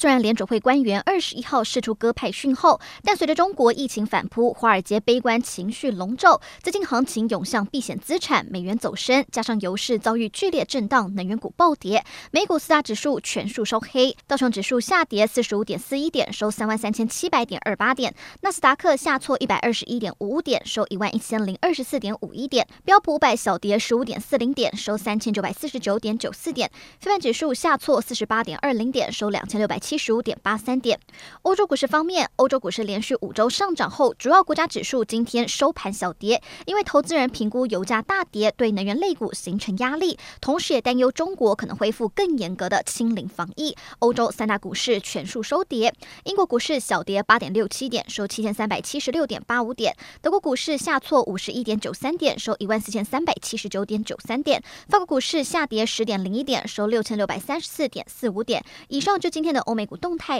虽然联准会官员二十一号释出鸽派讯后，但随着中国疫情反扑，华尔街悲观情绪笼罩，资金行情涌向避险资产，美元走升，加上油市遭遇剧烈震荡，能源股暴跌，美股四大指数全数收黑，道琼指数下跌四十五点四一点，收三万三千七百点二八点，纳斯达克下挫一百二十一点五五点，收一万一千零二十四点五一点，标普五百小跌十五点四零点，收三千九百四十九点九四点，非半指数下挫四十八点二零点，收两千六百七。七十五点八三点。欧洲股市方面，欧洲股市连续五周上涨后，主要国家指数今天收盘小跌，因为投资人评估油价大跌对能源类股形成压力，同时也担忧中国可能恢复更严格的清零防疫。欧洲三大股市全数收跌，英国股市小跌八点六七点，收七千三百七十六点八五点；德国股市下挫五十一点九三点，收一万四千三百七十九点九三点；法国股市下跌十点零一点，收六千六百三十四点四五点。以上就今天的欧美股动态。